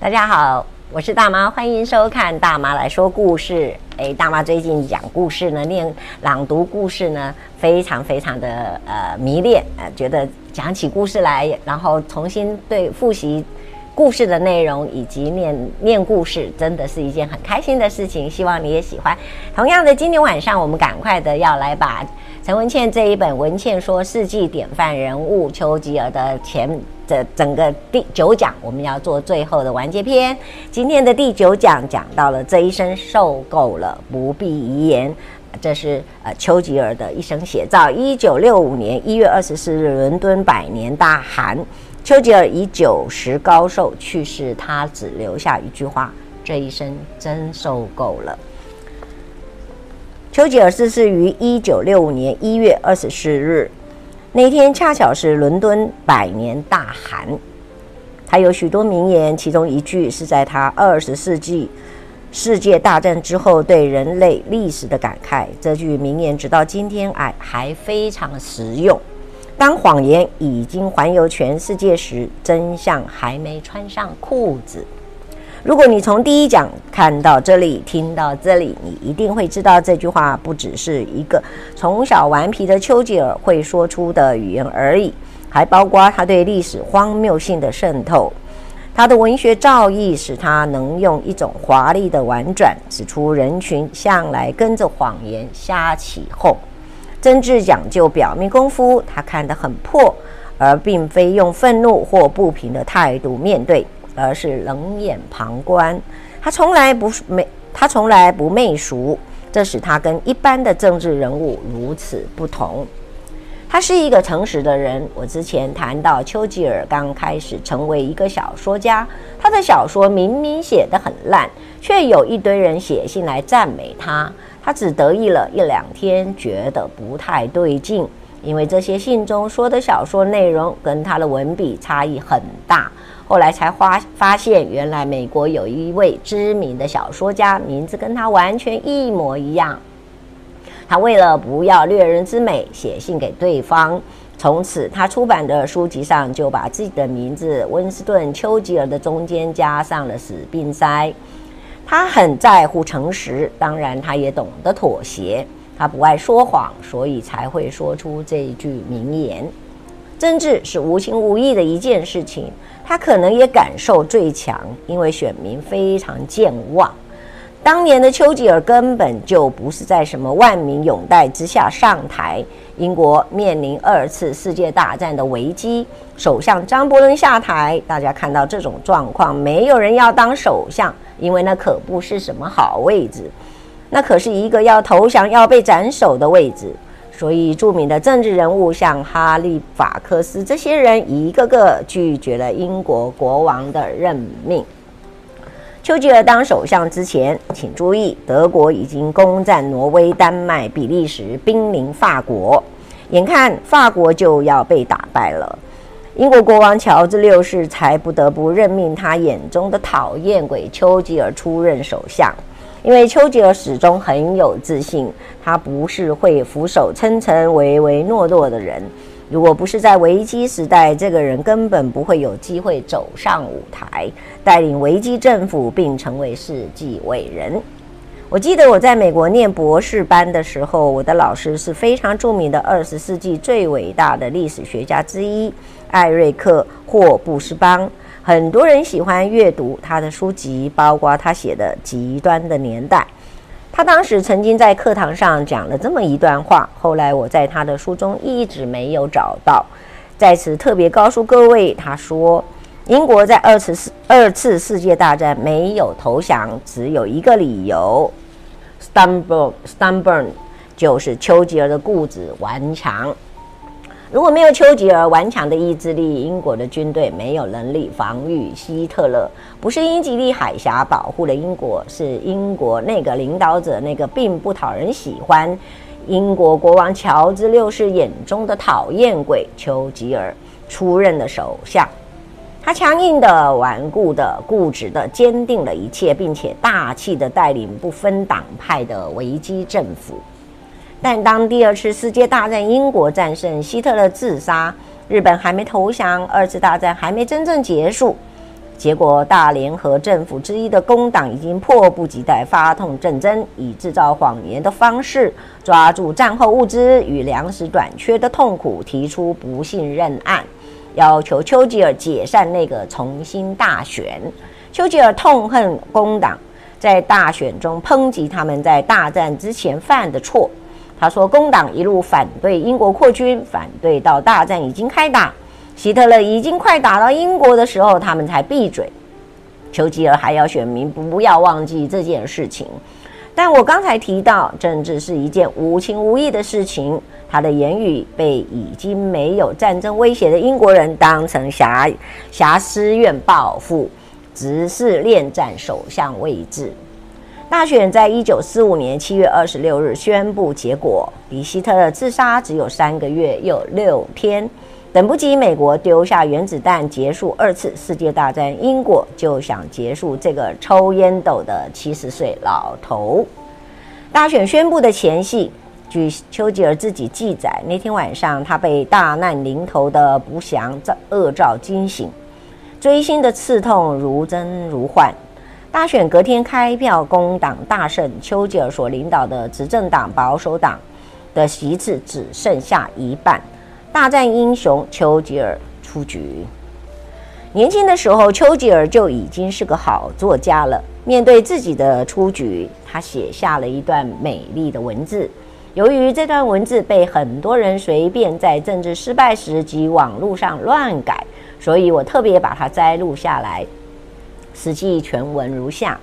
大家好，我是大妈，欢迎收看大妈来说故事。诶，大妈最近讲故事呢，念朗读故事呢，非常非常的呃迷恋，呃，觉得讲起故事来，然后重新对复习故事的内容以及念念故事，真的是一件很开心的事情。希望你也喜欢。同样的，今天晚上我们赶快的要来把陈文茜这一本《文茜说世纪典范人物丘吉尔》的前。这整个第九讲，我们要做最后的完结篇。今天的第九讲讲到了这一生受够了，不必遗言。这是呃丘吉尔的一生写照。一九六五年一月二十四日，伦敦百年大寒，丘吉尔以九十高寿去世。他只留下一句话：这一生真受够了。丘吉尔逝世于一九六五年一月二十四日。那天恰巧是伦敦百年大寒，他有许多名言，其中一句是在他二十世纪世界大战之后对人类历史的感慨。这句名言直到今天还还非常实用。当谎言已经环游全世界时，真相还没穿上裤子。如果你从第一讲看到这里，听到这里，你一定会知道这句话不只是一个从小顽皮的丘吉尔会说出的语言而已，还包括他对历史荒谬性的渗透。他的文学造诣使他能用一种华丽的婉转，指出人群向来跟着谎言瞎起哄。政治讲究表面功夫，他看得很破，而并非用愤怒或不平的态度面对。而是冷眼旁观，他从来不媚，他从来不媚俗，这使他跟一般的政治人物如此不同。他是一个诚实的人。我之前谈到丘吉尔刚开始成为一个小说家，他的小说明明写得很烂，却有一堆人写信来赞美他。他只得意了一两天，觉得不太对劲，因为这些信中说的小说内容跟他的文笔差异很大。后来才发发现，原来美国有一位知名的小说家，名字跟他完全一模一样。他为了不要掠人之美，写信给对方。从此，他出版的书籍上就把自己的名字温斯顿·丘吉尔的中间加上了死病塞。他很在乎诚实，当然他也懂得妥协。他不爱说谎，所以才会说出这句名言。政治是无情无义的一件事情，他可能也感受最强，因为选民非常健忘。当年的丘吉尔根本就不是在什么万民拥戴之下上台，英国面临二次世界大战的危机，首相张伯伦下台，大家看到这种状况，没有人要当首相，因为那可不是什么好位置，那可是一个要投降、要被斩首的位置。所以，著名的政治人物像哈利法克斯这些人，一个个拒绝了英国国王的任命。丘吉尔当首相之前，请注意，德国已经攻占挪威、丹麦、比利时，濒临法国，眼看法国就要被打败了，英国国王乔治六世才不得不任命他眼中的讨厌鬼丘吉尔出任首相。因为丘吉尔始终很有自信，他不是会俯首称臣、唯唯诺诺的人。如果不是在危机时代，这个人根本不会有机会走上舞台，带领危机政府，并成为世纪伟人。我记得我在美国念博士班的时候，我的老师是非常著名的二十世纪最伟大的历史学家之一——艾瑞克·霍布斯邦。很多人喜欢阅读他的书籍，包括他写的《极端的年代》。他当时曾经在课堂上讲了这么一段话，后来我在他的书中一直没有找到，在此特别告诉各位，他说，英国在二次世二次世界大战没有投降，只有一个理由，stubborn stubborn，就是丘吉尔的固执顽强。如果没有丘吉尔顽强的意志力，英国的军队没有能力防御希特勒。不是英吉利海峡保护了英国，是英国那个领导者，那个并不讨人喜欢，英国国王乔治六世眼中的讨厌鬼丘吉尔出任了首相。他强硬的、顽固的、固执的，坚定了一切，并且大气的带领不分党派的维基政府。但当第二次世界大战英国战胜，希特勒自杀，日本还没投降，二次大战还没真正结束，结果，大联合政府之一的工党已经迫不及待发动战争，以制造谎言的方式抓住战后物资与粮食短缺的痛苦，提出不信任案，要求丘吉尔解散内阁，重新大选。丘吉尔痛恨工党，在大选中抨击他们在大战之前犯的错。他说，工党一路反对英国扩军，反对到大战已经开打。希特勒已经快打到英国的时候，他们才闭嘴。丘吉尔还要选民不要忘记这件事情。但我刚才提到，政治是一件无情无义的事情。他的言语被已经没有战争威胁的英国人当成侠侠私怨报复，只是恋战首相位置。大选在一九四五年七月二十六日宣布结果，离希特勒自杀只有三个月又六天。等不及美国丢下原子弹结束二次世界大战，英国就想结束这个抽烟斗的七十岁老头。大选宣布的前夕，据丘吉尔自己记载，那天晚上他被大难临头的不祥恶兆惊醒，锥心的刺痛如真如幻。大选隔天开票，工党大胜，丘吉尔所领导的执政党保守党的席次只剩下一半。大战英雄丘吉尔出局。年轻的时候，丘吉尔就已经是个好作家了。面对自己的出局，他写下了一段美丽的文字。由于这段文字被很多人随便在政治失败时及网络上乱改，所以我特别把它摘录下来。实际全文如下：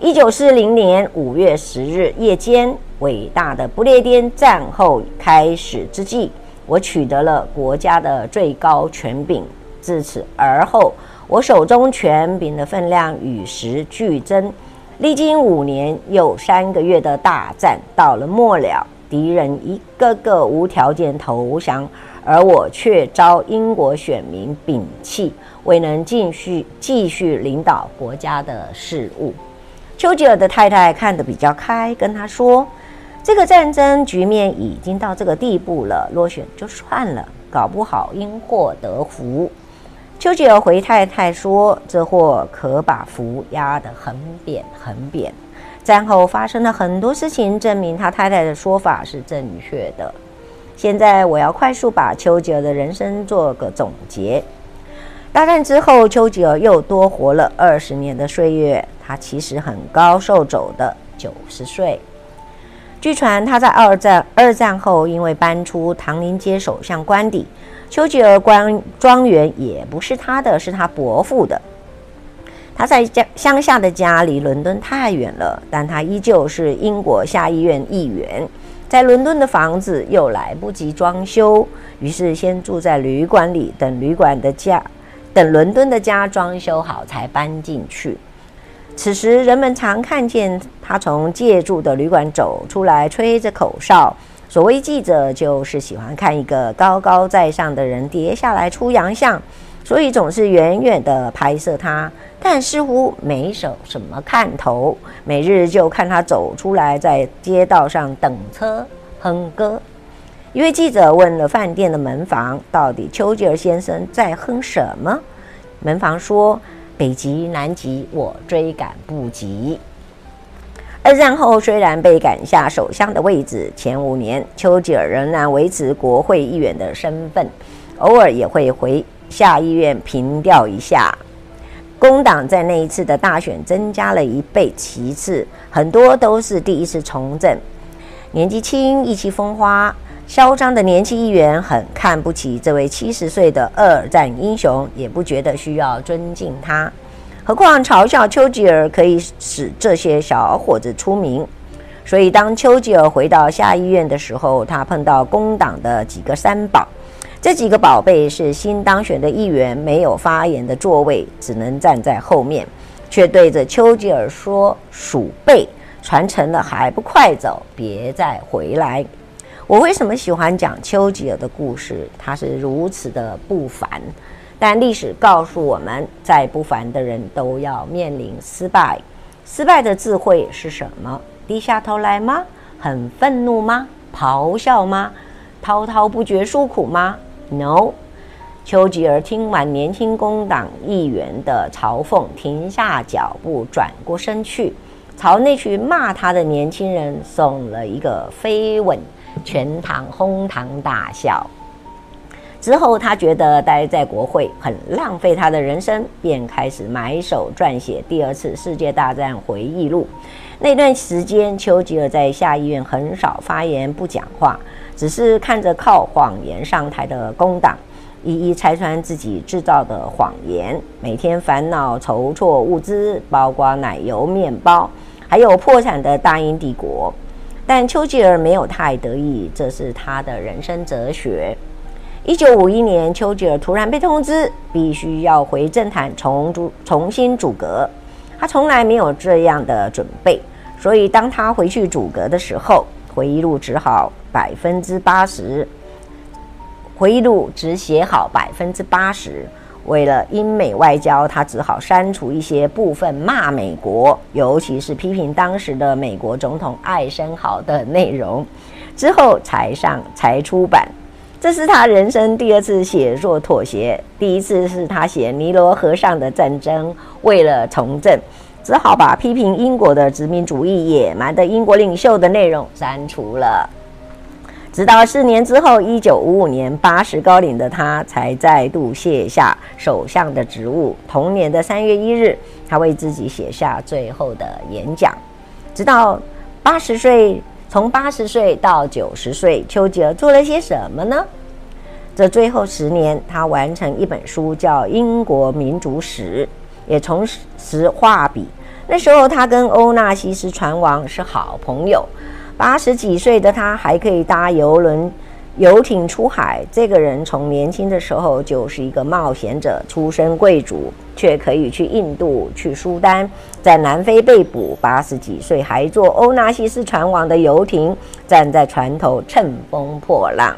一九四零年五月十日夜间，伟大的不列颠战后开始之际。我取得了国家的最高权柄，自此而后，我手中权柄的分量与时俱增。历经五年又三个月的大战，到了末了，敌人一个个无条件投降，而我却遭英国选民摒弃，未能继续继续领导国家的事务。丘吉尔的太太看得比较开，跟他说。这个战争局面已经到这个地步了，落选就算了，搞不好因祸得福。丘吉尔回太太说：“这祸可把福压得很扁很扁。”战后发生了很多事情，证明他太太的说法是正确的。现在我要快速把丘吉尔的人生做个总结。大战之后，丘吉尔又多活了二十年的岁月，他其实很高寿走的九十岁。据传，他在二战二战后，因为搬出唐宁街首相官邸，丘吉尔官庄园也不是他的，是他伯父的。他在家乡下的家离伦敦太远了，但他依旧是英国下议院议员。在伦敦的房子又来不及装修，于是先住在旅馆里，等旅馆的价，等伦敦的家装修好才搬进去。此时，人们常看见他从借住的旅馆走出来，吹着口哨。所谓记者，就是喜欢看一个高高在上的人跌下来出洋相，所以总是远远地拍摄他，但似乎没什什么看头。每日就看他走出来，在街道上等车哼歌。一位记者问了饭店的门房：“到底丘吉尔先生在哼什么？”门房说。北极、南极，我追赶不及。二战后，虽然被赶下首相的位置，前五年，丘吉尔仍然维持国会议员的身份，偶尔也会回下议院凭吊一下。工党在那一次的大选增加了一倍席次，很多都是第一次从政，年纪轻、意气风发。嚣张的年轻议员很看不起这位七十岁的二战英雄，也不觉得需要尊敬他。何况嘲笑丘吉尔可以使这些小伙子出名。所以，当丘吉尔回到下议院的时候，他碰到工党的几个三宝。这几个宝贝是新当选的议员，没有发言的座位，只能站在后面，却对着丘吉尔说：“鼠辈，传承了还不快走，别再回来。”我为什么喜欢讲丘吉尔的故事？他是如此的不凡，但历史告诉我们，再不凡的人都要面临失败。失败的智慧是什么？低下头来吗？很愤怒吗？咆哮吗？滔滔不绝诉苦吗？No，丘吉尔听完年轻工党议员的嘲讽，停下脚步，转过身去，朝那群骂他的年轻人送了一个飞吻，全堂哄堂大笑。之后，他觉得待在国会很浪费他的人生，便开始埋首撰写第二次世界大战回忆录。那段时间，丘吉尔在下议院很少发言，不讲话，只是看着靠谎言上台的工党。一一拆穿自己制造的谎言，每天烦恼筹措物资，包括奶油、面包，还有破产的大英帝国。但丘吉尔没有太得意，这是他的人生哲学。一九五一年，丘吉尔突然被通知，必须要回政坛重组、重新组阁。他从来没有这样的准备，所以当他回去组阁的时候，回忆录只好百分之八十。回忆录只写好百分之八十，为了英美外交，他只好删除一些部分骂美国，尤其是批评当时的美国总统艾森豪的内容，之后才上才出版。这是他人生第二次写作妥协，第一次是他写尼罗河上的战争，为了从政，只好把批评英国的殖民主义、野蛮的英国领袖的内容删除了。直到四年之后，一九五五年，八十高龄的他才再度卸下首相的职务。同年的三月一日，他为自己写下最后的演讲。直到八十岁，从八十岁到九十岁，丘吉尔做了些什么呢？这最后十年，他完成一本书，叫《英国民族史》，也从实画笔。那时候，他跟欧纳西斯船王是好朋友。八十几岁的他还可以搭邮轮、游艇出海。这个人从年轻的时候就是一个冒险者，出身贵族，却可以去印度、去苏丹，在南非被捕。八十几岁还坐欧纳西斯船王的游艇，站在船头乘风破浪。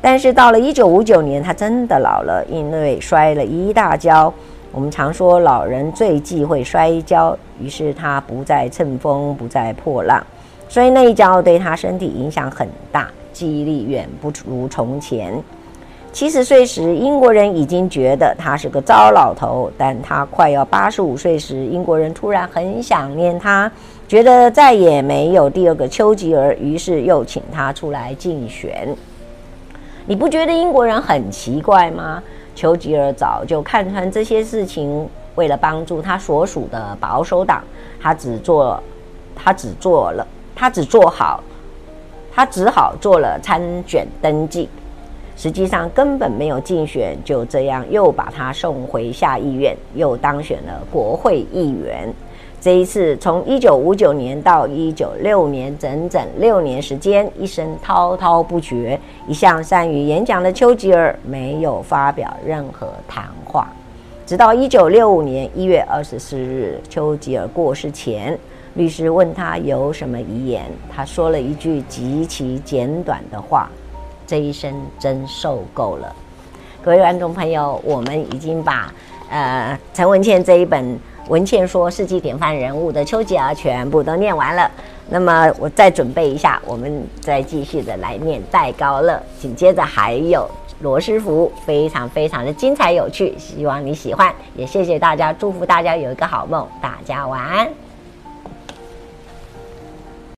但是到了一九五九年，他真的老了，因为摔了一大跤。我们常说老人最忌讳摔跤，于是他不再乘风，不再破浪。所以那一跤对他身体影响很大，记忆力远不如从前。七十岁时，英国人已经觉得他是个糟老头，但他快要八十五岁时，英国人突然很想念他，觉得再也没有第二个丘吉尔，于是又请他出来竞选。你不觉得英国人很奇怪吗？丘吉尔早就看穿这些事情，为了帮助他所属的保守党，他只做，他只做了。他只做好，他只好做了参选登记，实际上根本没有竞选，就这样又把他送回下议院，又当选了国会议员。这一次，从一九五九年到一九六年，整整六年时间，一生滔滔不绝。一向善于演讲的丘吉尔没有发表任何谈话，直到一九六五年一月二十四日，丘吉尔过世前。律师问他有什么遗言，他说了一句极其简短的话：“这一生真受够了。”各位观众朋友，我们已经把呃陈文茜这一本《文茜说世纪典范人物的丘吉尔》全部都念完了。那么我再准备一下，我们再继续的来念戴高乐，紧接着还有罗斯福，非常非常的精彩有趣，希望你喜欢，也谢谢大家，祝福大家有一个好梦，大家晚安。